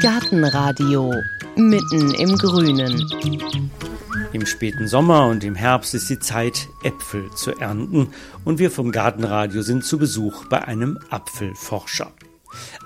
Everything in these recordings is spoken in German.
Gartenradio mitten im Grünen. Im späten Sommer und im Herbst ist die Zeit, Äpfel zu ernten und wir vom Gartenradio sind zu Besuch bei einem Apfelforscher.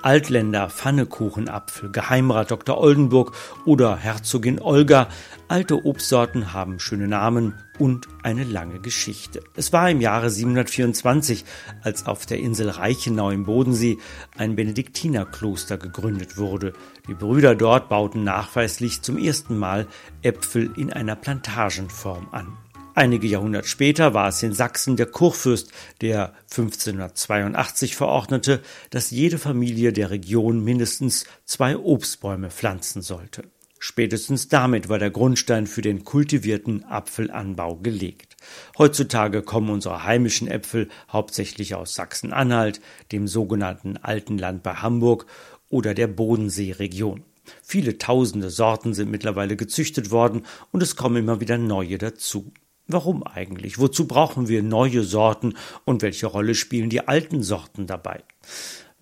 Altländer, Pfannekuchenapfel, Geheimrat Dr. Oldenburg oder Herzogin Olga. Alte Obstsorten haben schöne Namen und eine lange Geschichte. Es war im Jahre 724, als auf der Insel Reichenau im Bodensee ein Benediktinerkloster gegründet wurde. Die Brüder dort bauten nachweislich zum ersten Mal Äpfel in einer Plantagenform an. Einige Jahrhunderte später war es in Sachsen der Kurfürst, der 1582 verordnete, dass jede Familie der Region mindestens zwei Obstbäume pflanzen sollte. Spätestens damit war der Grundstein für den kultivierten Apfelanbau gelegt. Heutzutage kommen unsere heimischen Äpfel hauptsächlich aus Sachsen-Anhalt, dem sogenannten Alten Land bei Hamburg oder der Bodenseeregion. Viele tausende Sorten sind mittlerweile gezüchtet worden und es kommen immer wieder neue dazu. Warum eigentlich? Wozu brauchen wir neue Sorten und welche Rolle spielen die alten Sorten dabei?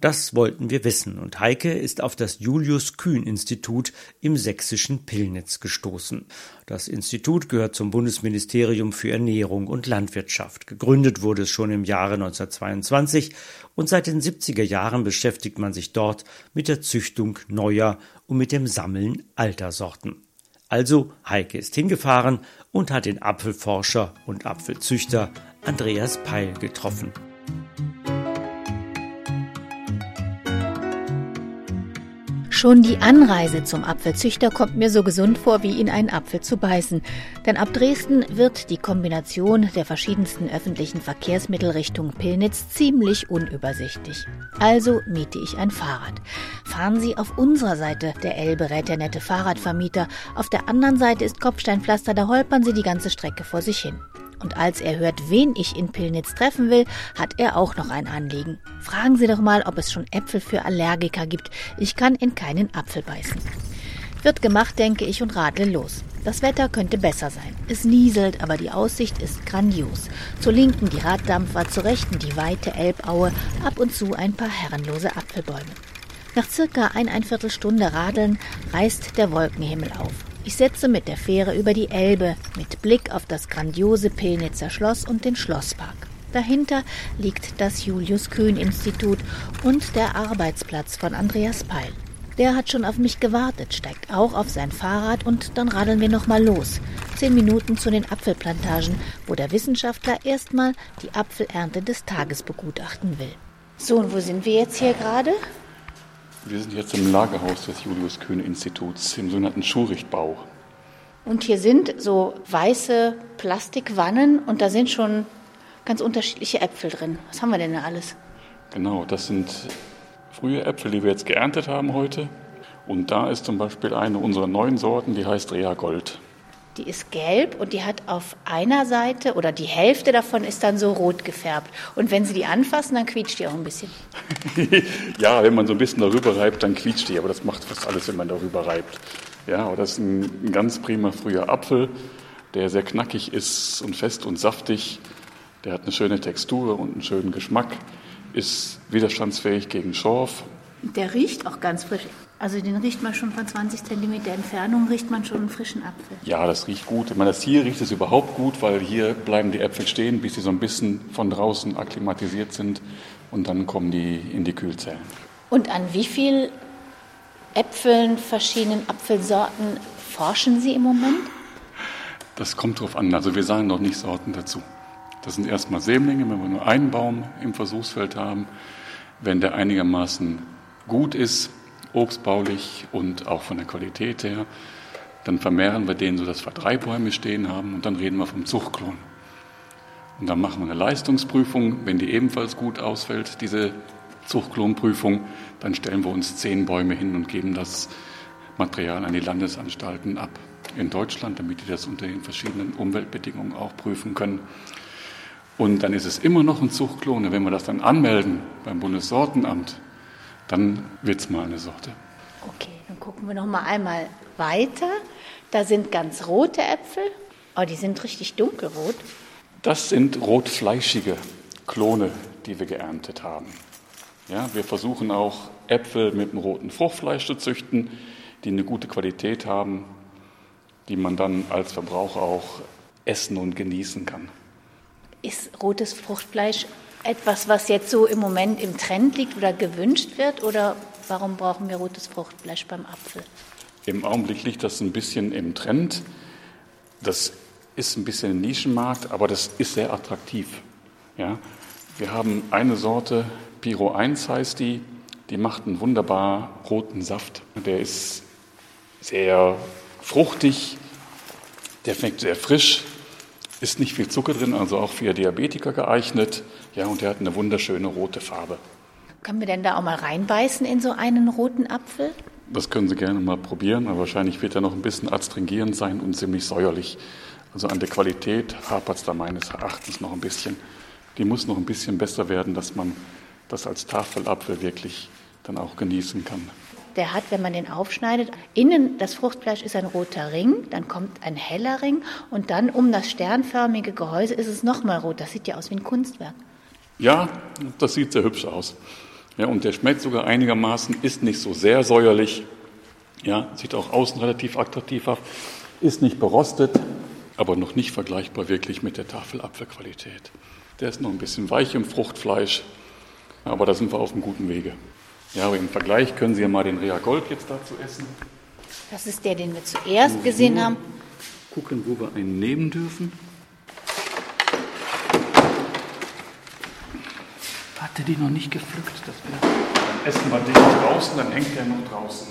Das wollten wir wissen und Heike ist auf das Julius Kühn Institut im sächsischen Pillnitz gestoßen. Das Institut gehört zum Bundesministerium für Ernährung und Landwirtschaft. Gegründet wurde es schon im Jahre 1922 und seit den 70er Jahren beschäftigt man sich dort mit der Züchtung neuer und mit dem Sammeln alter Sorten. Also Heike ist hingefahren und hat den Apfelforscher und Apfelzüchter Andreas Peil getroffen. Schon die Anreise zum Apfelzüchter kommt mir so gesund vor, wie in einen Apfel zu beißen. Denn ab Dresden wird die Kombination der verschiedensten öffentlichen Verkehrsmittel Richtung Pillnitz ziemlich unübersichtlich. Also miete ich ein Fahrrad. Fahren Sie auf unserer Seite der Elbe, rät der nette Fahrradvermieter. Auf der anderen Seite ist Kopfsteinpflaster, da holpern Sie die ganze Strecke vor sich hin. Und als er hört, wen ich in Pillnitz treffen will, hat er auch noch ein Anliegen. Fragen Sie doch mal, ob es schon Äpfel für Allergiker gibt. Ich kann in keinen Apfel beißen. Wird gemacht, denke ich und radle los. Das Wetter könnte besser sein. Es nieselt, aber die Aussicht ist grandios. Zur Linken die Raddampfer, zur Rechten die weite Elbaue, ab und zu ein paar herrenlose Apfelbäume. Nach circa eineinviertel Stunde Radeln reißt der Wolkenhimmel auf. Ich setze mit der Fähre über die Elbe mit Blick auf das grandiose Pillnitzer Schloss und den Schlosspark. Dahinter liegt das Julius-Kühn-Institut und der Arbeitsplatz von Andreas Peil. Der hat schon auf mich gewartet, steigt auch auf sein Fahrrad und dann radeln wir nochmal los. Zehn Minuten zu den Apfelplantagen, wo der Wissenschaftler erstmal die Apfelernte des Tages begutachten will. So, und wo sind wir jetzt hier gerade? Wir sind jetzt im Lagerhaus des Julius-Kühn-Instituts im sogenannten Schurichtbau. Und hier sind so weiße Plastikwannen und da sind schon ganz unterschiedliche Äpfel drin. Was haben wir denn da alles? Genau, das sind frühe Äpfel, die wir jetzt geerntet haben heute. Und da ist zum Beispiel eine unserer neuen Sorten, die heißt Rea Gold. Die ist gelb und die hat auf einer Seite oder die Hälfte davon ist dann so rot gefärbt. Und wenn Sie die anfassen, dann quietscht die auch ein bisschen. ja, wenn man so ein bisschen darüber reibt, dann quietscht die. Aber das macht fast alles, wenn man darüber reibt. Ja, aber das ist ein, ein ganz prima früher Apfel, der sehr knackig ist und fest und saftig. Der hat eine schöne Textur und einen schönen Geschmack, ist widerstandsfähig gegen Schorf. Der riecht auch ganz frisch. Also den riecht man schon von 20 cm Entfernung, riecht man schon einen frischen Apfel. Ja, das riecht gut. Ich meine, das hier riecht es überhaupt gut, weil hier bleiben die Äpfel stehen, bis sie so ein bisschen von draußen akklimatisiert sind und dann kommen die in die Kühlzellen. Und an wie viel Äpfeln, verschiedenen Apfelsorten forschen Sie im Moment? Das kommt drauf an. Also wir sagen noch nicht Sorten dazu. Das sind erstmal Sämlinge, wenn wir nur einen Baum im Versuchsfeld haben. Wenn der einigermaßen gut ist, obstbaulich und auch von der Qualität her. Dann vermehren wir den, sodass wir drei Bäume stehen haben und dann reden wir vom Zuchtklon. Und dann machen wir eine Leistungsprüfung. Wenn die ebenfalls gut ausfällt, diese Zuchtklonprüfung, dann stellen wir uns zehn Bäume hin und geben das Material an die Landesanstalten ab in Deutschland, damit die das unter den verschiedenen Umweltbedingungen auch prüfen können. Und dann ist es immer noch ein Zuchtklon. Und wenn wir das dann anmelden beim Bundessortenamt, dann wird es mal eine Sorte. Okay, dann gucken wir noch mal einmal weiter. Da sind ganz rote Äpfel. Oh, die sind richtig dunkelrot. Das sind rotfleischige Klone, die wir geerntet haben. Ja, wir versuchen auch Äpfel mit dem roten Fruchtfleisch zu züchten, die eine gute Qualität haben, die man dann als Verbraucher auch essen und genießen kann. Ist rotes Fruchtfleisch etwas, was jetzt so im Moment im Trend liegt oder gewünscht wird? Oder warum brauchen wir rotes Fruchtfleisch beim Apfel? Im Augenblick liegt das ein bisschen im Trend. Das ist ein bisschen ein Nischenmarkt, aber das ist sehr attraktiv. Ja? Wir haben eine Sorte, Piro 1 heißt die, die macht einen wunderbar roten Saft. Der ist sehr fruchtig, der schmeckt sehr frisch, ist nicht viel Zucker drin, also auch für Diabetiker geeignet. Ja, und der hat eine wunderschöne rote Farbe. Können wir denn da auch mal reinbeißen in so einen roten Apfel? Das können Sie gerne mal probieren, aber wahrscheinlich wird er noch ein bisschen adstringierend sein und ziemlich säuerlich. Also an der Qualität hapert es da meines Erachtens noch ein bisschen. Die muss noch ein bisschen besser werden, dass man das als Tafelapfel wirklich dann auch genießen kann. Der hat, wenn man den aufschneidet, innen das Fruchtfleisch ist ein roter Ring, dann kommt ein heller Ring und dann um das sternförmige Gehäuse ist es nochmal rot. Das sieht ja aus wie ein Kunstwerk. Ja, das sieht sehr hübsch aus. Ja, und der schmeckt sogar einigermaßen, ist nicht so sehr säuerlich. Ja, sieht auch außen relativ attraktiv aus, ist nicht berostet, aber noch nicht vergleichbar wirklich mit der Tafelapfelqualität. Der ist noch ein bisschen weich im Fruchtfleisch, aber da sind wir auf einem guten Wege. Ja, aber im Vergleich können Sie ja mal den Rea Gold jetzt dazu essen. Das ist der, den wir zuerst gesehen haben. Gucken, wo wir einen nehmen dürfen. Hatte die noch nicht gepflückt, das. Dann essen wir den draußen, dann hängt der noch draußen.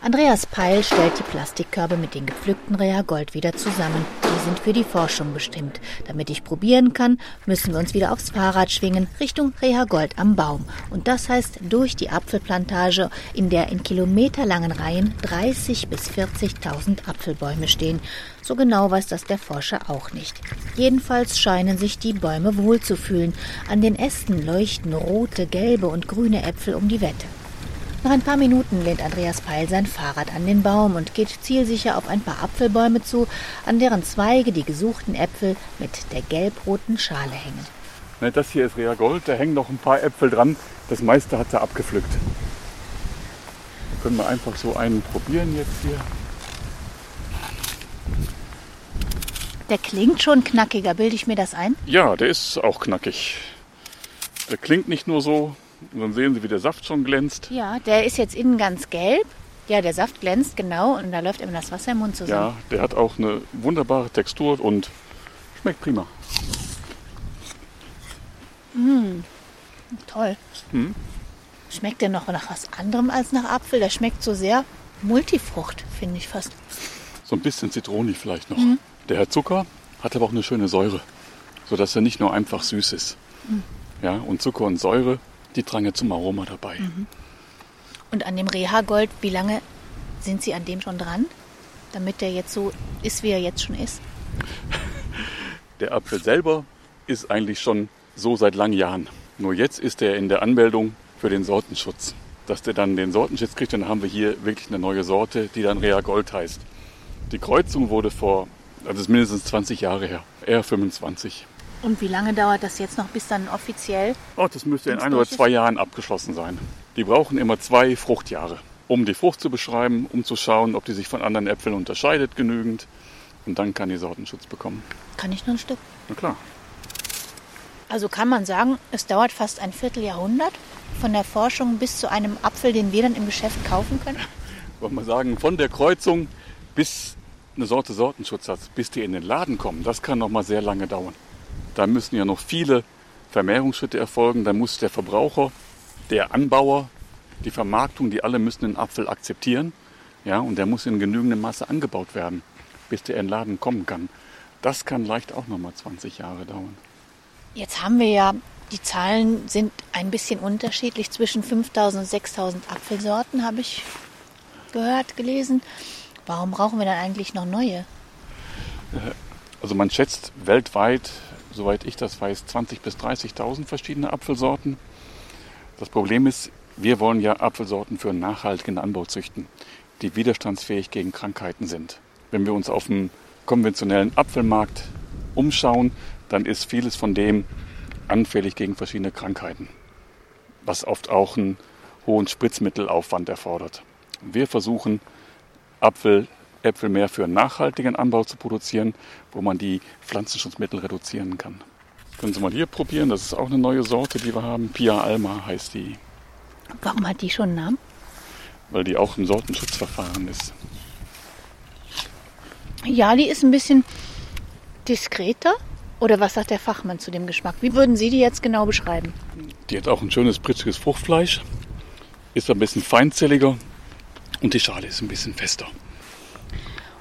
Andreas Peil stellt die Plastikkörbe mit den gepflückten Rea Gold wieder zusammen. Sind für die Forschung bestimmt. Damit ich probieren kann, müssen wir uns wieder aufs Fahrrad schwingen, Richtung Rea Gold am Baum. Und das heißt durch die Apfelplantage, in der in kilometerlangen Reihen 30 bis 40.000 Apfelbäume stehen. So genau weiß das der Forscher auch nicht. Jedenfalls scheinen sich die Bäume wohlzufühlen. An den Ästen leuchten rote, gelbe und grüne Äpfel um die Wette. Nach ein paar Minuten lehnt Andreas Peil sein Fahrrad an den Baum und geht zielsicher auf ein paar Apfelbäume zu, an deren Zweige die gesuchten Äpfel mit der gelb-roten Schale hängen. Das hier ist Rea Gold, da hängen noch ein paar Äpfel dran. Das meiste hat er abgepflückt. Da können wir einfach so einen probieren jetzt hier. Der klingt schon knackiger, bilde ich mir das ein? Ja, der ist auch knackig. Der klingt nicht nur so, und dann sehen Sie, wie der Saft schon glänzt. Ja, der ist jetzt innen ganz gelb. Ja, der Saft glänzt genau und da läuft immer das Wasser im Mund zusammen. Ja, der hat auch eine wunderbare Textur und schmeckt prima. Mm, toll. Hm? Schmeckt der noch nach was anderem als nach Apfel? Der schmeckt so sehr Multifrucht, finde ich fast. So ein bisschen zitronig vielleicht noch. Mhm. Der hat Zucker, hat aber auch eine schöne Säure, sodass er nicht nur einfach süß ist. Mhm. Ja, und Zucker und Säure die ja zum Aroma dabei. Mhm. Und an dem Reha-Gold, wie lange sind Sie an dem schon dran, damit der jetzt so ist, wie er jetzt schon ist? Der Apfel selber ist eigentlich schon so seit langen Jahren. Nur jetzt ist er in der Anmeldung für den Sortenschutz. Dass der dann den Sortenschutz kriegt, dann haben wir hier wirklich eine neue Sorte, die dann Rea Gold heißt. Die Kreuzung wurde vor, also mindestens 20 Jahre her, eher 25. Und wie lange dauert das jetzt noch, bis dann offiziell? Oh, das müsste in ein oder zwei Jahren abgeschlossen sein. Die brauchen immer zwei Fruchtjahre, um die Frucht zu beschreiben, um zu schauen, ob die sich von anderen Äpfeln unterscheidet genügend. Und dann kann die Sortenschutz bekommen. Kann ich nur ein Stück? Na klar. Also kann man sagen, es dauert fast ein Vierteljahrhundert von der Forschung bis zu einem Apfel, den wir dann im Geschäft kaufen können? Wollen wir sagen, von der Kreuzung bis eine Sorte Sortenschutz hat, bis die in den Laden kommen, das kann noch mal sehr lange dauern. Da müssen ja noch viele Vermehrungsschritte erfolgen. Da muss der Verbraucher, der Anbauer, die Vermarktung, die alle müssen den Apfel akzeptieren. Ja, und der muss in genügendem Maße angebaut werden, bis der in den Laden kommen kann. Das kann leicht auch noch mal 20 Jahre dauern. Jetzt haben wir ja, die Zahlen sind ein bisschen unterschiedlich zwischen 5000 und 6000 Apfelsorten, habe ich gehört, gelesen. Warum brauchen wir dann eigentlich noch neue? Äh, also man schätzt weltweit soweit ich das weiß, 20.000 bis 30.000 verschiedene Apfelsorten. Das Problem ist, wir wollen ja Apfelsorten für nachhaltigen Anbau züchten, die widerstandsfähig gegen Krankheiten sind. Wenn wir uns auf dem konventionellen Apfelmarkt umschauen, dann ist vieles von dem anfällig gegen verschiedene Krankheiten. was oft auch einen hohen Spritzmittelaufwand erfordert. Wir versuchen, Apfel, Äpfel mehr für einen nachhaltigen Anbau zu produzieren, wo man die Pflanzenschutzmittel reduzieren kann. Können Sie mal hier probieren, das ist auch eine neue Sorte, die wir haben. Pia Alma heißt die. Warum hat die schon einen Namen? Weil die auch im Sortenschutzverfahren ist. Ja, die ist ein bisschen diskreter. Oder was sagt der Fachmann zu dem Geschmack? Wie würden Sie die jetzt genau beschreiben? Die hat auch ein schönes, pritziges Fruchtfleisch, ist ein bisschen feinzelliger und die Schale ist ein bisschen fester.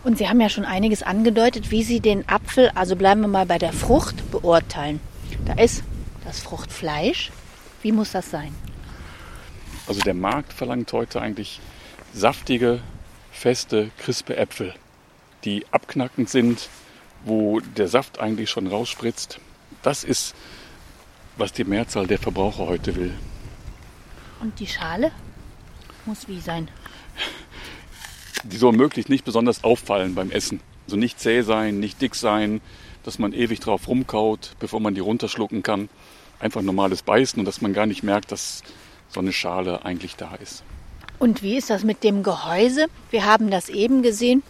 Und Sie haben ja schon einiges angedeutet, wie Sie den Apfel, also bleiben wir mal bei der Frucht, beurteilen. Da ist das Fruchtfleisch. Wie muss das sein? Also der Markt verlangt heute eigentlich saftige, feste, crispe Äpfel, die abknackend sind, wo der Saft eigentlich schon rausspritzt. Das ist, was die Mehrzahl der Verbraucher heute will. Und die Schale muss wie sein? Die soll möglichst nicht besonders auffallen beim Essen. Also nicht zäh sein, nicht dick sein, dass man ewig drauf rumkaut, bevor man die runterschlucken kann. Einfach normales Beißen und dass man gar nicht merkt, dass so eine Schale eigentlich da ist. Und wie ist das mit dem Gehäuse? Wir haben das eben gesehen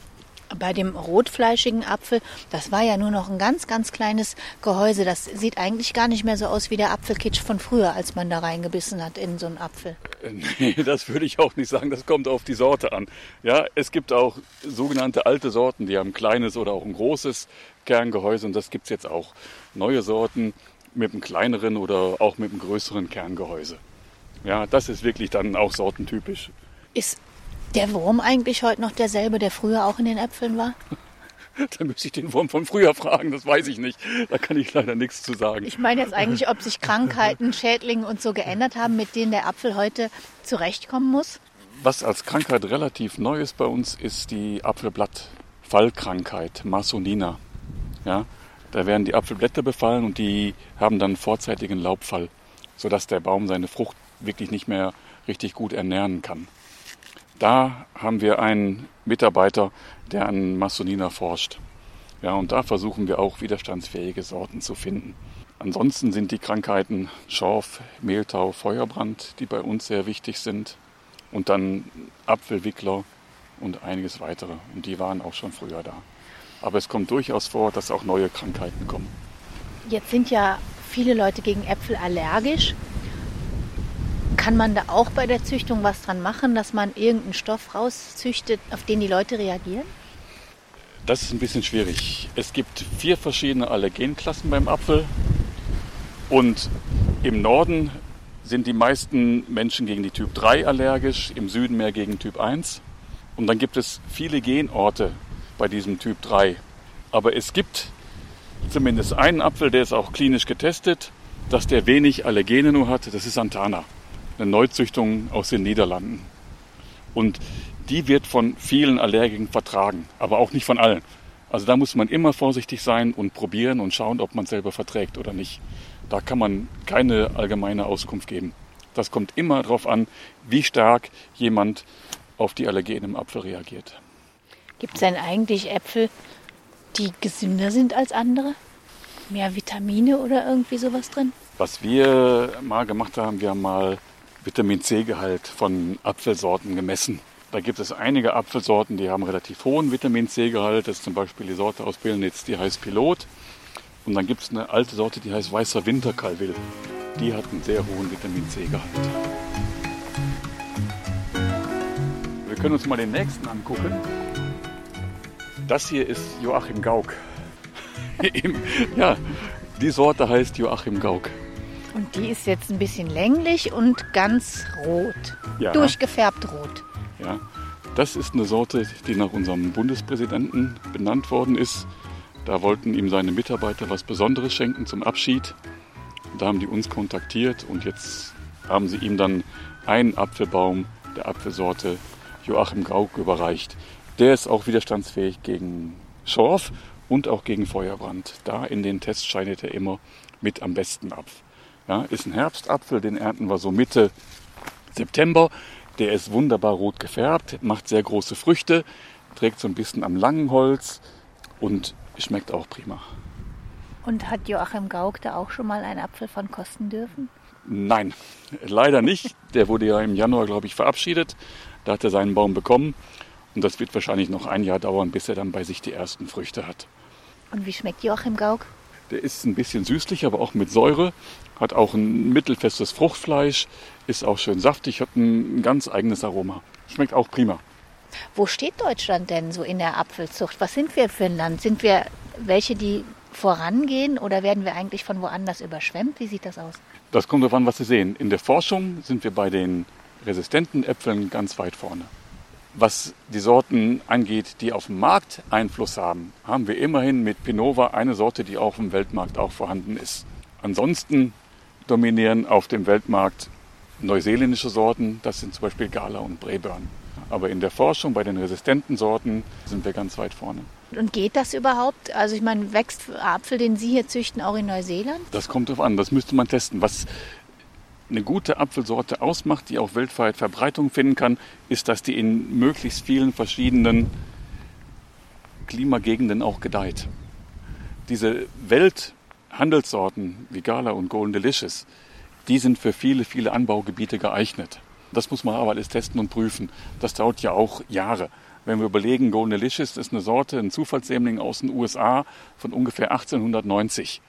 bei dem rotfleischigen Apfel, das war ja nur noch ein ganz, ganz kleines Gehäuse. Das sieht eigentlich gar nicht mehr so aus wie der Apfelkitsch von früher, als man da reingebissen hat in so einen Apfel. Äh, nee, das würde ich auch nicht sagen. Das kommt auf die Sorte an. Ja, es gibt auch sogenannte alte Sorten, die haben ein kleines oder auch ein großes Kerngehäuse und das gibt es jetzt auch. Neue Sorten mit einem kleineren oder auch mit einem größeren Kerngehäuse. Ja, das ist wirklich dann auch sortentypisch. Ist der Wurm eigentlich heute noch derselbe, der früher auch in den Äpfeln war? Da müsste ich den Wurm von früher fragen, das weiß ich nicht. Da kann ich leider nichts zu sagen. Ich meine jetzt eigentlich, ob sich Krankheiten, Schädlinge und so geändert haben, mit denen der Apfel heute zurechtkommen muss? Was als Krankheit relativ neu ist bei uns, ist die Apfelblattfallkrankheit, Masonina. Ja, da werden die Apfelblätter befallen und die haben dann vorzeitigen Laubfall, sodass der Baum seine Frucht wirklich nicht mehr richtig gut ernähren kann. Da haben wir einen Mitarbeiter, der an Massonina forscht. Ja, und da versuchen wir auch widerstandsfähige Sorten zu finden. Ansonsten sind die Krankheiten Schorf, Mehltau, Feuerbrand, die bei uns sehr wichtig sind. Und dann Apfelwickler und einiges weitere. Und die waren auch schon früher da. Aber es kommt durchaus vor, dass auch neue Krankheiten kommen. Jetzt sind ja viele Leute gegen Äpfel allergisch. Kann man da auch bei der Züchtung was dran machen, dass man irgendeinen Stoff rauszüchtet, auf den die Leute reagieren? Das ist ein bisschen schwierig. Es gibt vier verschiedene Allergenklassen beim Apfel. Und im Norden sind die meisten Menschen gegen die Typ 3 allergisch, im Süden mehr gegen Typ 1. Und dann gibt es viele Genorte bei diesem Typ 3. Aber es gibt zumindest einen Apfel, der ist auch klinisch getestet, dass der wenig Allergene nur hat. Das ist Santana eine Neuzüchtung aus den Niederlanden. Und die wird von vielen Allergikern vertragen, aber auch nicht von allen. Also da muss man immer vorsichtig sein und probieren und schauen, ob man selber verträgt oder nicht. Da kann man keine allgemeine Auskunft geben. Das kommt immer darauf an, wie stark jemand auf die Allergene im Apfel reagiert. Gibt es denn eigentlich Äpfel, die gesünder sind als andere? Mehr Vitamine oder irgendwie sowas drin? Was wir mal gemacht haben, wir haben mal Vitamin C-Gehalt von Apfelsorten gemessen. Da gibt es einige Apfelsorten, die haben relativ hohen Vitamin C-Gehalt. Das ist zum Beispiel die Sorte aus Pilnitz, die heißt Pilot. Und dann gibt es eine alte Sorte, die heißt Weißer Winterkalvil. Die hat einen sehr hohen Vitamin C-Gehalt. Wir können uns mal den nächsten angucken. Das hier ist Joachim Gauck. ja, die Sorte heißt Joachim Gauck. Und die ist jetzt ein bisschen länglich und ganz rot. Ja. Durchgefärbt rot. Ja, das ist eine Sorte, die nach unserem Bundespräsidenten benannt worden ist. Da wollten ihm seine Mitarbeiter was Besonderes schenken zum Abschied. Da haben die uns kontaktiert und jetzt haben sie ihm dann einen Apfelbaum der Apfelsorte Joachim Gauck überreicht. Der ist auch widerstandsfähig gegen Schorf und auch gegen Feuerbrand. Da in den Tests scheidet er immer mit am besten ab. Ja, ist ein Herbstapfel, den ernten wir so Mitte September. Der ist wunderbar rot gefärbt, macht sehr große Früchte, trägt so ein bisschen am langen Holz und schmeckt auch prima. Und hat Joachim Gauck da auch schon mal einen Apfel von kosten dürfen? Nein, leider nicht. Der wurde ja im Januar, glaube ich, verabschiedet. Da hat er seinen Baum bekommen. Und das wird wahrscheinlich noch ein Jahr dauern, bis er dann bei sich die ersten Früchte hat. Und wie schmeckt Joachim Gauck? Der ist ein bisschen süßlich, aber auch mit Säure. Hat auch ein mittelfestes Fruchtfleisch, ist auch schön saftig, hat ein ganz eigenes Aroma. Schmeckt auch prima. Wo steht Deutschland denn so in der Apfelzucht? Was sind wir für ein Land? Sind wir welche, die vorangehen oder werden wir eigentlich von woanders überschwemmt? Wie sieht das aus? Das kommt darauf an, was Sie sehen. In der Forschung sind wir bei den resistenten Äpfeln ganz weit vorne. Was die Sorten angeht, die auf dem Markt Einfluss haben, haben wir immerhin mit Pinova eine Sorte, die auch im Weltmarkt auch vorhanden ist. Ansonsten dominieren auf dem Weltmarkt neuseeländische Sorten, das sind zum Beispiel Gala und Braeburn. Aber in der Forschung bei den resistenten Sorten sind wir ganz weit vorne. Und geht das überhaupt? Also ich meine, wächst Apfel, den Sie hier züchten, auch in Neuseeland? Das kommt darauf an, das müsste man testen. Was eine gute Apfelsorte ausmacht, die auch weltweit Verbreitung finden kann, ist, dass die in möglichst vielen verschiedenen Klimagegenden auch gedeiht. Diese Welthandelssorten wie Gala und Golden Delicious, die sind für viele, viele Anbaugebiete geeignet. Das muss man aber alles testen und prüfen. Das dauert ja auch Jahre. Wenn wir überlegen, Golden Delicious ist eine Sorte, ein Zufallssämling aus den USA von ungefähr 1890.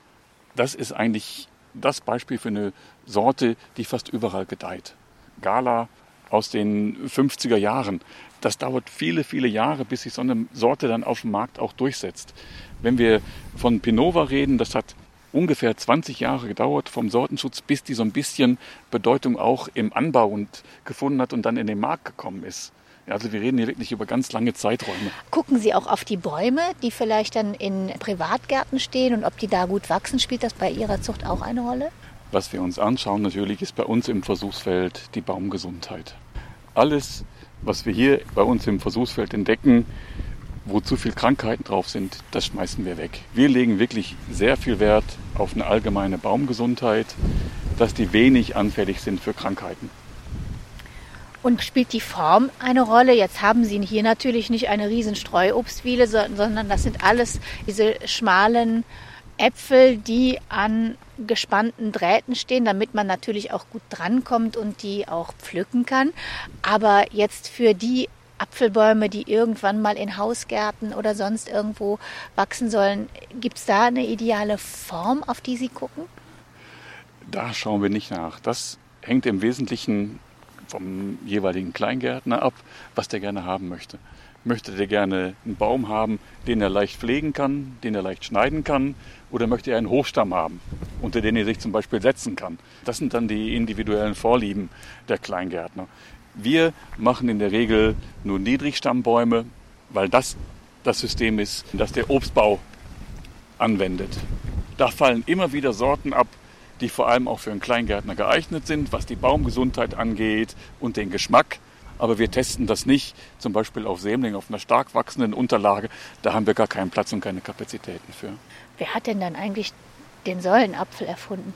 Das ist eigentlich das Beispiel für eine Sorte, die fast überall gedeiht. Gala aus den 50er Jahren. Das dauert viele, viele Jahre, bis sich so eine Sorte dann auf dem Markt auch durchsetzt. Wenn wir von Pinova reden, das hat ungefähr 20 Jahre gedauert vom Sortenschutz, bis die so ein bisschen Bedeutung auch im Anbau und gefunden hat und dann in den Markt gekommen ist. Also wir reden hier wirklich über ganz lange Zeiträume. Gucken Sie auch auf die Bäume, die vielleicht dann in Privatgärten stehen und ob die da gut wachsen, spielt das bei Ihrer Zucht auch eine Rolle? Was wir uns anschauen natürlich ist bei uns im Versuchsfeld die Baumgesundheit. Alles, was wir hier bei uns im Versuchsfeld entdecken, wo zu viele Krankheiten drauf sind, das schmeißen wir weg. Wir legen wirklich sehr viel Wert auf eine allgemeine Baumgesundheit, dass die wenig anfällig sind für Krankheiten. Und spielt die Form eine Rolle? Jetzt haben Sie hier natürlich nicht eine riesen Streuobstwiele, sondern das sind alles diese schmalen Äpfel, die an gespannten Drähten stehen, damit man natürlich auch gut drankommt und die auch pflücken kann. Aber jetzt für die Apfelbäume, die irgendwann mal in Hausgärten oder sonst irgendwo wachsen sollen, gibt es da eine ideale Form, auf die Sie gucken? Da schauen wir nicht nach. Das hängt im Wesentlichen vom jeweiligen Kleingärtner ab, was der gerne haben möchte. Möchte der gerne einen Baum haben, den er leicht pflegen kann, den er leicht schneiden kann, oder möchte er einen Hochstamm haben, unter den er sich zum Beispiel setzen kann? Das sind dann die individuellen Vorlieben der Kleingärtner. Wir machen in der Regel nur Niedrigstammbäume, weil das das System ist, das der Obstbau anwendet. Da fallen immer wieder Sorten ab, die vor allem auch für einen Kleingärtner geeignet sind, was die Baumgesundheit angeht und den Geschmack. Aber wir testen das nicht, zum Beispiel auf Sämling, auf einer stark wachsenden Unterlage. Da haben wir gar keinen Platz und keine Kapazitäten für. Wer hat denn dann eigentlich den Säulenapfel erfunden?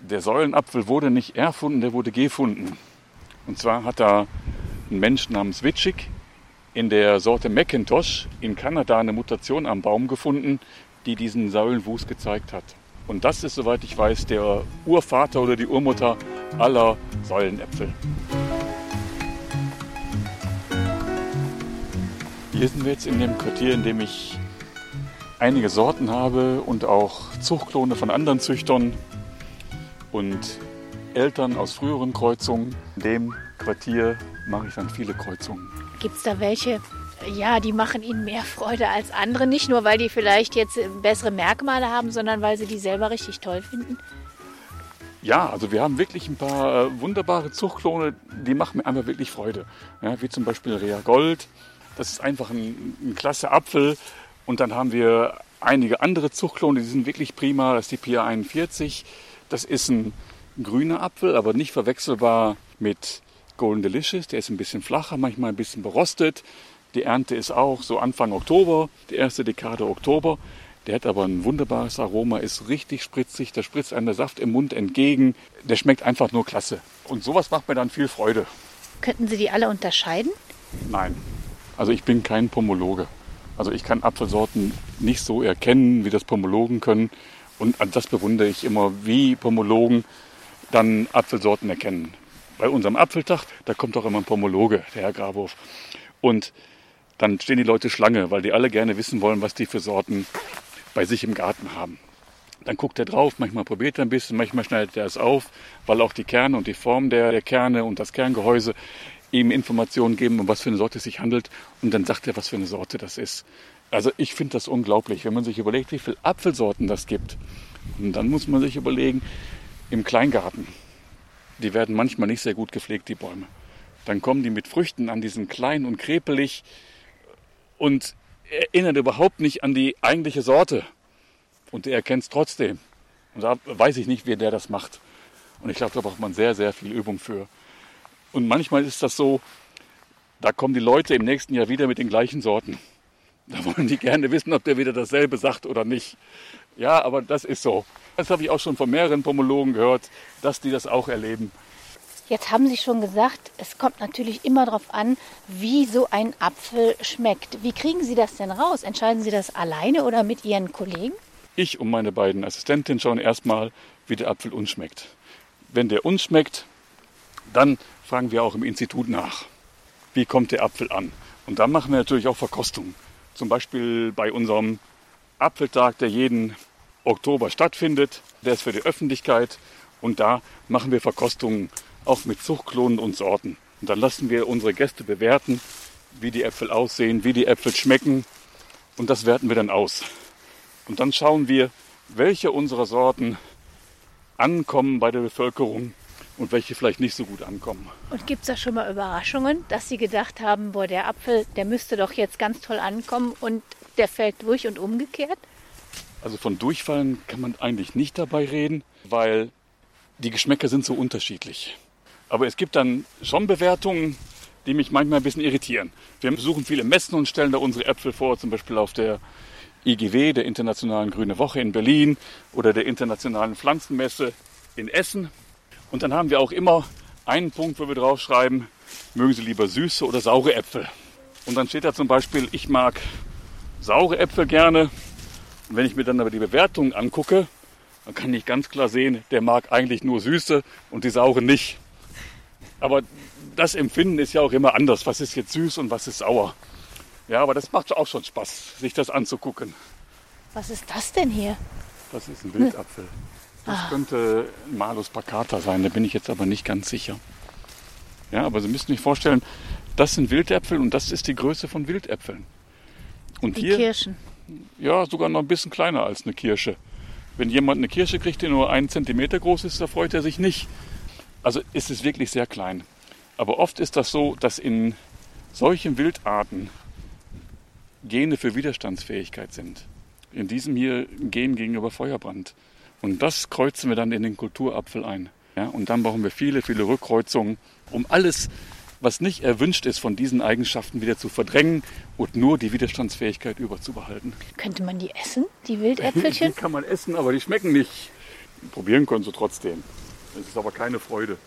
Der Säulenapfel wurde nicht erfunden, der wurde gefunden. Und zwar hat da ein Mensch namens Witschig in der Sorte Macintosh in Kanada eine Mutation am Baum gefunden, die diesen Säulenwuchs gezeigt hat. Und das ist, soweit ich weiß, der Urvater oder die Urmutter aller Säulenäpfel. Hier sind wir jetzt in dem Quartier, in dem ich einige Sorten habe und auch Zuchtklone von anderen Züchtern und Eltern aus früheren Kreuzungen. In dem Quartier mache ich dann viele Kreuzungen. Gibt es da welche, ja, die machen ihnen mehr Freude als andere. Nicht nur, weil die vielleicht jetzt bessere Merkmale haben, sondern weil sie die selber richtig toll finden. Ja, also wir haben wirklich ein paar äh, wunderbare Zuchtklone, die machen mir einfach wirklich Freude. Ja, wie zum Beispiel Rea Gold. Das ist einfach ein, ein klasse Apfel. Und dann haben wir einige andere Zuchtklone, die sind wirklich prima. Das ist die Pia 41. Das ist ein grüner Apfel, aber nicht verwechselbar mit Golden Delicious. Der ist ein bisschen flacher, manchmal ein bisschen berostet. Die Ernte ist auch so Anfang Oktober, die erste Dekade Oktober. Der hat aber ein wunderbares Aroma, ist richtig spritzig, da spritzt einem der Saft im Mund entgegen. Der schmeckt einfach nur klasse. Und sowas macht mir dann viel Freude. Könnten Sie die alle unterscheiden? Nein. Also ich bin kein Pomologe. Also ich kann Apfelsorten nicht so erkennen, wie das Pomologen können. Und das bewundere ich immer, wie Pomologen dann Apfelsorten erkennen. Bei unserem Apfeltag, da kommt auch immer ein Pomologe, der Herr Grabhof. Und dann stehen die Leute Schlange, weil die alle gerne wissen wollen, was die für Sorten bei sich im Garten haben. Dann guckt er drauf, manchmal probiert er ein bisschen, manchmal schneidet er es auf, weil auch die Kerne und die Form der, der Kerne und das Kerngehäuse ihm Informationen geben, um was für eine Sorte es sich handelt. Und dann sagt er, was für eine Sorte das ist. Also ich finde das unglaublich, wenn man sich überlegt, wie viele Apfelsorten das gibt. Und dann muss man sich überlegen, im Kleingarten, die werden manchmal nicht sehr gut gepflegt, die Bäume. Dann kommen die mit Früchten an, die sind klein und krepelig und erinnern überhaupt nicht an die eigentliche Sorte. Und der erkennt es trotzdem. Und da weiß ich nicht, wie der das macht. Und ich glaube, da braucht man sehr, sehr viel Übung für. Und manchmal ist das so, da kommen die Leute im nächsten Jahr wieder mit den gleichen Sorten. Da wollen die gerne wissen, ob der wieder dasselbe sagt oder nicht. Ja, aber das ist so. Das habe ich auch schon von mehreren Pomologen gehört, dass die das auch erleben. Jetzt haben Sie schon gesagt, es kommt natürlich immer darauf an, wie so ein Apfel schmeckt. Wie kriegen Sie das denn raus? Entscheiden Sie das alleine oder mit Ihren Kollegen? Ich und meine beiden Assistentinnen schauen erstmal, wie der Apfel uns schmeckt. Wenn der uns schmeckt, dann fragen wir auch im Institut nach, wie kommt der Apfel an. Und dann machen wir natürlich auch Verkostungen. Zum Beispiel bei unserem Apfeltag, der jeden Oktober stattfindet. Der ist für die Öffentlichkeit. Und da machen wir Verkostungen auch mit Zuchtklonen und Sorten. Und dann lassen wir unsere Gäste bewerten, wie die Äpfel aussehen, wie die Äpfel schmecken. Und das werten wir dann aus. Und dann schauen wir, welche unserer Sorten ankommen bei der Bevölkerung und welche vielleicht nicht so gut ankommen. Und gibt es da schon mal Überraschungen, dass Sie gedacht haben, boah, der Apfel, der müsste doch jetzt ganz toll ankommen und der fällt durch und umgekehrt? Also von Durchfallen kann man eigentlich nicht dabei reden, weil die Geschmäcker sind so unterschiedlich. Aber es gibt dann schon Bewertungen, die mich manchmal ein bisschen irritieren. Wir besuchen viele Messen und stellen da unsere Äpfel vor, zum Beispiel auf der IGW, der Internationalen Grüne Woche in Berlin oder der Internationalen Pflanzenmesse in Essen. Und dann haben wir auch immer einen Punkt, wo wir draufschreiben, mögen Sie lieber süße oder saure Äpfel. Und dann steht da zum Beispiel, ich mag saure Äpfel gerne. Und wenn ich mir dann aber die Bewertung angucke, dann kann ich ganz klar sehen, der mag eigentlich nur süße und die saure nicht. Aber das Empfinden ist ja auch immer anders. Was ist jetzt süß und was ist sauer? Ja, aber das macht auch schon Spaß, sich das anzugucken. Was ist das denn hier? Das ist ein Wildapfel. Das ah. könnte Malus baccata sein, da bin ich jetzt aber nicht ganz sicher. Ja, aber Sie müssen sich vorstellen, das sind Wildäpfel und das ist die Größe von Wildäpfeln. Und die hier, Kirschen. Ja, sogar noch ein bisschen kleiner als eine Kirsche. Wenn jemand eine Kirsche kriegt, die nur einen Zentimeter groß ist, da freut er sich nicht. Also ist es wirklich sehr klein. Aber oft ist das so, dass in solchen Wildarten Gene für Widerstandsfähigkeit sind. In diesem hier Gen gegenüber Feuerbrand. Und das kreuzen wir dann in den Kulturapfel ein. Ja, und dann brauchen wir viele, viele Rückkreuzungen, um alles, was nicht erwünscht ist, von diesen Eigenschaften wieder zu verdrängen und nur die Widerstandsfähigkeit überzubehalten. Könnte man die essen, die Wildäpfelchen? die kann man essen, aber die schmecken nicht. Probieren können sie trotzdem. Es ist aber keine Freude.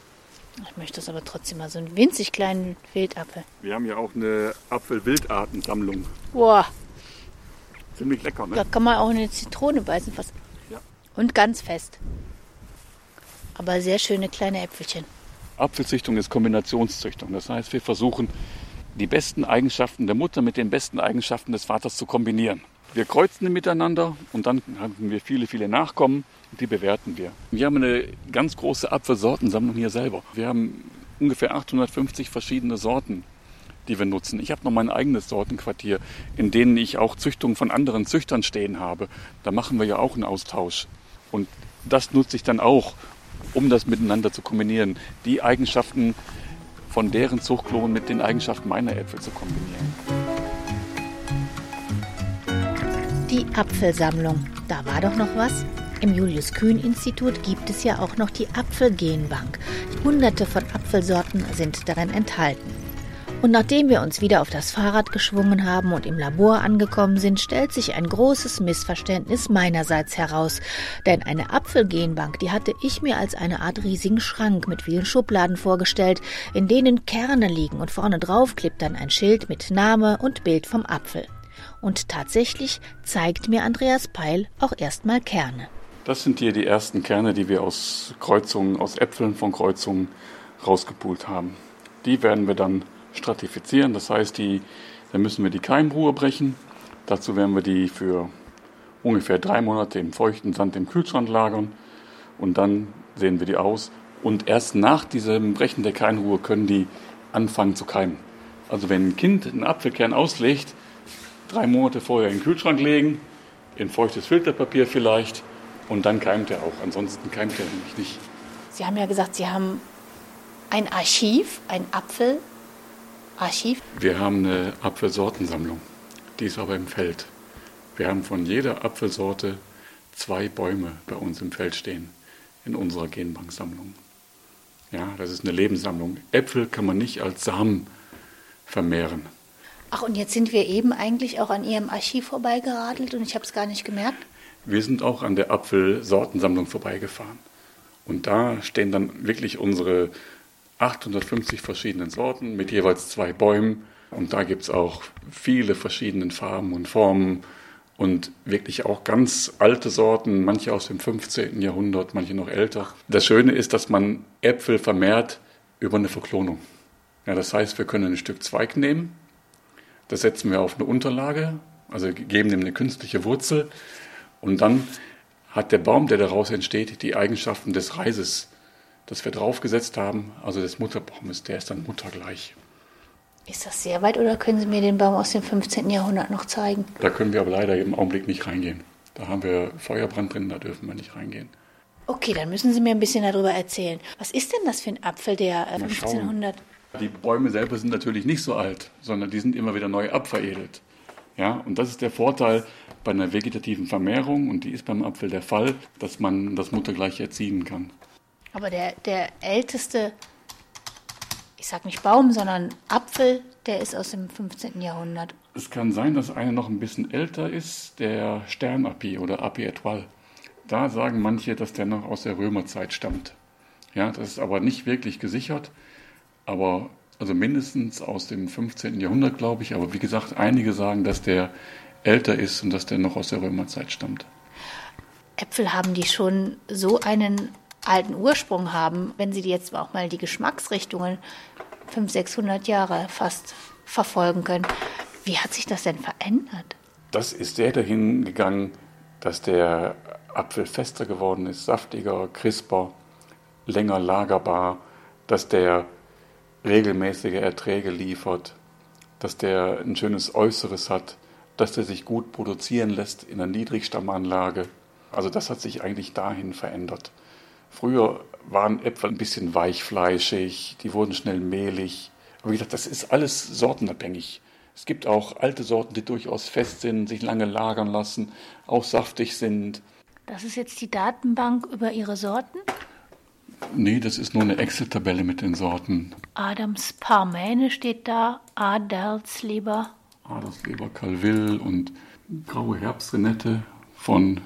Ich möchte das aber trotzdem mal so einen winzig kleinen Wildapfel. Wir haben ja auch eine Apfel-Wildartensammlung. Boah. Ziemlich lecker, ne? Da kann man auch eine Zitrone beißen. Fast. Ja. Und ganz fest. Aber sehr schöne kleine Äpfelchen. Apfelzüchtung ist Kombinationszüchtung. Das heißt, wir versuchen, die besten Eigenschaften der Mutter mit den besten Eigenschaften des Vaters zu kombinieren. Wir kreuzen miteinander und dann haben wir viele, viele Nachkommen die bewerten wir. Wir haben eine ganz große Apfelsortensammlung hier selber. Wir haben ungefähr 850 verschiedene Sorten, die wir nutzen. Ich habe noch mein eigenes Sortenquartier, in denen ich auch Züchtungen von anderen Züchtern stehen habe. Da machen wir ja auch einen Austausch. Und das nutze ich dann auch, um das miteinander zu kombinieren. Die Eigenschaften von deren Zuchtklonen mit den Eigenschaften meiner Äpfel zu kombinieren. Die Apfelsammlung. Da war doch noch was? Im Julius-Kühn-Institut gibt es ja auch noch die Apfelgenbank. Hunderte von Apfelsorten sind darin enthalten. Und nachdem wir uns wieder auf das Fahrrad geschwungen haben und im Labor angekommen sind, stellt sich ein großes Missverständnis meinerseits heraus. Denn eine Apfelgenbank, die hatte ich mir als eine Art riesigen Schrank mit vielen Schubladen vorgestellt, in denen Kerne liegen und vorne drauf klebt dann ein Schild mit Name und Bild vom Apfel. Und tatsächlich zeigt mir Andreas Peil auch erstmal Kerne. Das sind hier die ersten Kerne, die wir aus Kreuzungen, aus Äpfeln von Kreuzungen rausgepult haben. Die werden wir dann stratifizieren, das heißt, die, dann müssen wir die Keimruhe brechen. Dazu werden wir die für ungefähr drei Monate im feuchten Sand im Kühlschrank lagern und dann sehen wir die aus. Und erst nach diesem Brechen der Keimruhe können die anfangen zu keimen. Also wenn ein Kind einen Apfelkern auslegt, drei Monate vorher in den Kühlschrank legen, in feuchtes Filterpapier vielleicht und dann keimt er auch. Ansonsten keimt er nämlich nicht. Sie haben ja gesagt, Sie haben ein Archiv, ein Apfelarchiv. Wir haben eine Apfelsortensammlung. Die ist aber im Feld. Wir haben von jeder Apfelsorte zwei Bäume bei uns im Feld stehen, in unserer Genbanksammlung. Ja, das ist eine Lebenssammlung. Äpfel kann man nicht als Samen vermehren. Ach, und jetzt sind wir eben eigentlich auch an Ihrem Archiv vorbeigeradelt und ich habe es gar nicht gemerkt. Wir sind auch an der Apfelsortensammlung vorbeigefahren. Und da stehen dann wirklich unsere 850 verschiedenen Sorten mit jeweils zwei Bäumen. Und da gibt es auch viele verschiedene Farben und Formen und wirklich auch ganz alte Sorten, manche aus dem 15. Jahrhundert, manche noch älter. Das Schöne ist, dass man Äpfel vermehrt über eine Verklonung. Ja, das heißt, wir können ein Stück Zweig nehmen, das setzen wir auf eine Unterlage, also geben dem eine künstliche Wurzel und dann hat der Baum, der daraus entsteht, die Eigenschaften des Reises, das wir draufgesetzt haben, also des Mutterbaumes, der ist dann muttergleich. Ist das sehr weit oder können Sie mir den Baum aus dem 15. Jahrhundert noch zeigen? Da können wir aber leider im Augenblick nicht reingehen. Da haben wir Feuerbrand drin, da dürfen wir nicht reingehen. Okay, dann müssen Sie mir ein bisschen darüber erzählen. Was ist denn das für ein Apfel, der äh, 1500? Die Bäume selber sind natürlich nicht so alt, sondern die sind immer wieder neu abveredelt. Ja, und das ist der Vorteil bei einer vegetativen Vermehrung, und die ist beim Apfel der Fall, dass man das muttergleich erziehen kann. Aber der, der älteste ich sage nicht Baum, sondern Apfel, der ist aus dem 15. Jahrhundert. Es kann sein, dass einer noch ein bisschen älter ist, der Sternapi oder Api Etoile. Da sagen manche, dass der noch aus der Römerzeit stammt. Ja, das ist aber nicht wirklich gesichert, aber also mindestens aus dem 15. Jahrhundert, glaube ich. Aber wie gesagt, einige sagen, dass der älter ist und dass der noch aus der Römerzeit stammt. Äpfel haben die schon so einen alten Ursprung haben, wenn Sie jetzt auch mal die Geschmacksrichtungen 500, 600 Jahre fast verfolgen können. Wie hat sich das denn verändert? Das ist sehr dahin gegangen, dass der Apfel fester geworden ist, saftiger, crisper, länger lagerbar, dass der regelmäßige Erträge liefert, dass der ein schönes Äußeres hat, dass der sich gut produzieren lässt in einer Niedrigstammanlage. Also das hat sich eigentlich dahin verändert. Früher waren Äpfel ein bisschen weichfleischig, die wurden schnell mehlig. Aber wie gesagt, das ist alles sortenabhängig. Es gibt auch alte Sorten, die durchaus fest sind, sich lange lagern lassen, auch saftig sind. Das ist jetzt die Datenbank über Ihre Sorten? Nee, das ist nur eine Excel-Tabelle mit den Sorten. Adams Parmäne steht da, Adelsleber. Adelsleber Calville und Graue Herbstrenette von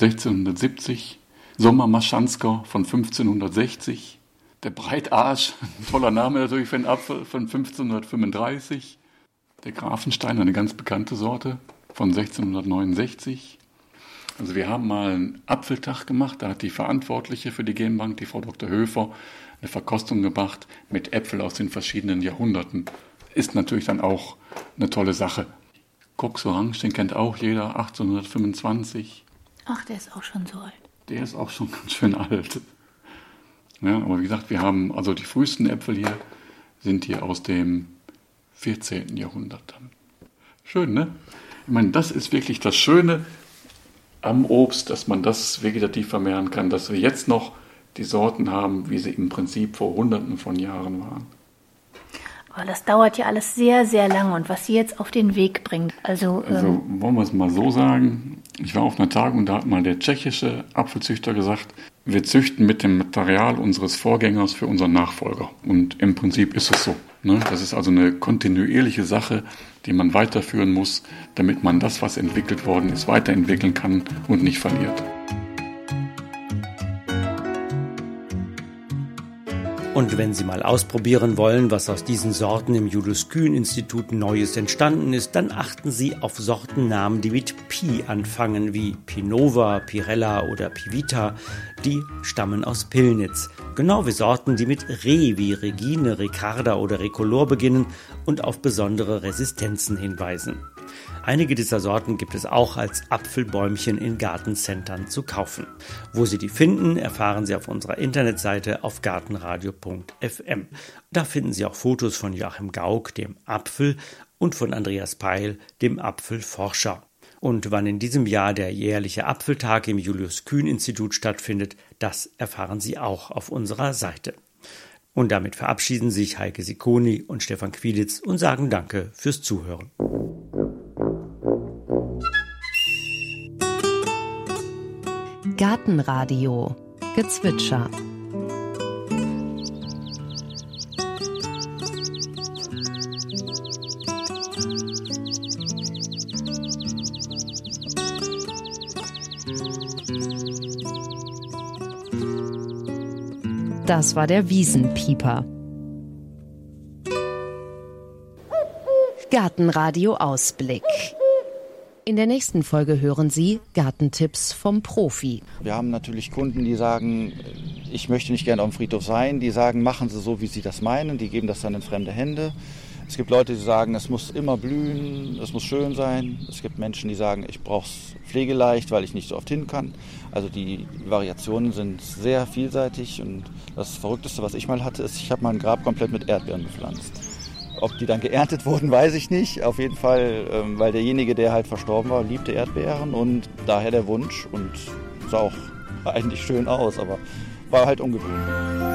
1670. Sommermaschansker von 1560. Der Breitarsch, ein toller Name natürlich für einen Apfel, von 1535. Der Grafenstein, eine ganz bekannte Sorte, von 1669. Also wir haben mal einen Apfeltag gemacht, da hat die Verantwortliche für die Genbank, die Frau Dr. Höfer, eine Verkostung gemacht mit Äpfel aus den verschiedenen Jahrhunderten. Ist natürlich dann auch eine tolle Sache. Cox Orange, den kennt auch jeder, 1825. Ach, der ist auch schon so alt der ist auch schon ganz schön alt. Ja, aber wie gesagt, wir haben, also die frühesten Äpfel hier sind hier aus dem 14. Jahrhundert. Schön, ne? Ich meine, das ist wirklich das Schöne am Obst, dass man das vegetativ vermehren kann, dass wir jetzt noch die Sorten haben, wie sie im Prinzip vor Hunderten von Jahren waren. Aber das dauert ja alles sehr, sehr lange. Und was Sie jetzt auf den Weg bringt, also. Also ähm, wollen wir es mal so sagen. Ich war auf einer Tagung, da hat mal der tschechische Apfelzüchter gesagt, wir züchten mit dem Material unseres Vorgängers für unseren Nachfolger. Und im Prinzip ist es so. Ne? Das ist also eine kontinuierliche Sache, die man weiterführen muss, damit man das, was entwickelt worden ist, weiterentwickeln kann und nicht verliert. Und wenn Sie mal ausprobieren wollen, was aus diesen Sorten im Julius Kühn Institut Neues entstanden ist, dann achten Sie auf Sortennamen, die mit Pi anfangen, wie Pinova, Pirella oder Pivita. Die stammen aus Pillnitz. Genau wie Sorten, die mit Re wie Regine, Ricarda oder Recolor beginnen und auf besondere Resistenzen hinweisen. Einige dieser Sorten gibt es auch als Apfelbäumchen in Gartencentern zu kaufen. Wo Sie die finden, erfahren Sie auf unserer Internetseite auf gartenradio.fm. Da finden Sie auch Fotos von Joachim Gauck, dem Apfel, und von Andreas Peil, dem Apfelforscher. Und wann in diesem Jahr der jährliche Apfeltag im Julius Kühn Institut stattfindet, das erfahren Sie auch auf unserer Seite. Und damit verabschieden sich Heike Sikoni und Stefan Quiditz und sagen Danke fürs Zuhören. Gartenradio Gezwitscher Das war der Wiesenpieper. Gartenradio Ausblick. In der nächsten Folge hören Sie Gartentipps vom Profi. Wir haben natürlich Kunden, die sagen, ich möchte nicht gerne auf dem Friedhof sein. Die sagen, machen Sie so, wie Sie das meinen. Die geben das dann in fremde Hände. Es gibt Leute, die sagen, es muss immer blühen, es muss schön sein. Es gibt Menschen, die sagen, ich brauche es pflegeleicht, weil ich nicht so oft hin kann. Also die Variationen sind sehr vielseitig und das Verrückteste, was ich mal hatte, ist, ich habe mein Grab komplett mit Erdbeeren bepflanzt. Ob die dann geerntet wurden, weiß ich nicht. Auf jeden Fall, ähm, weil derjenige, der halt verstorben war, liebte Erdbeeren und daher der Wunsch und sah auch eigentlich schön aus, aber war halt ungewöhnlich.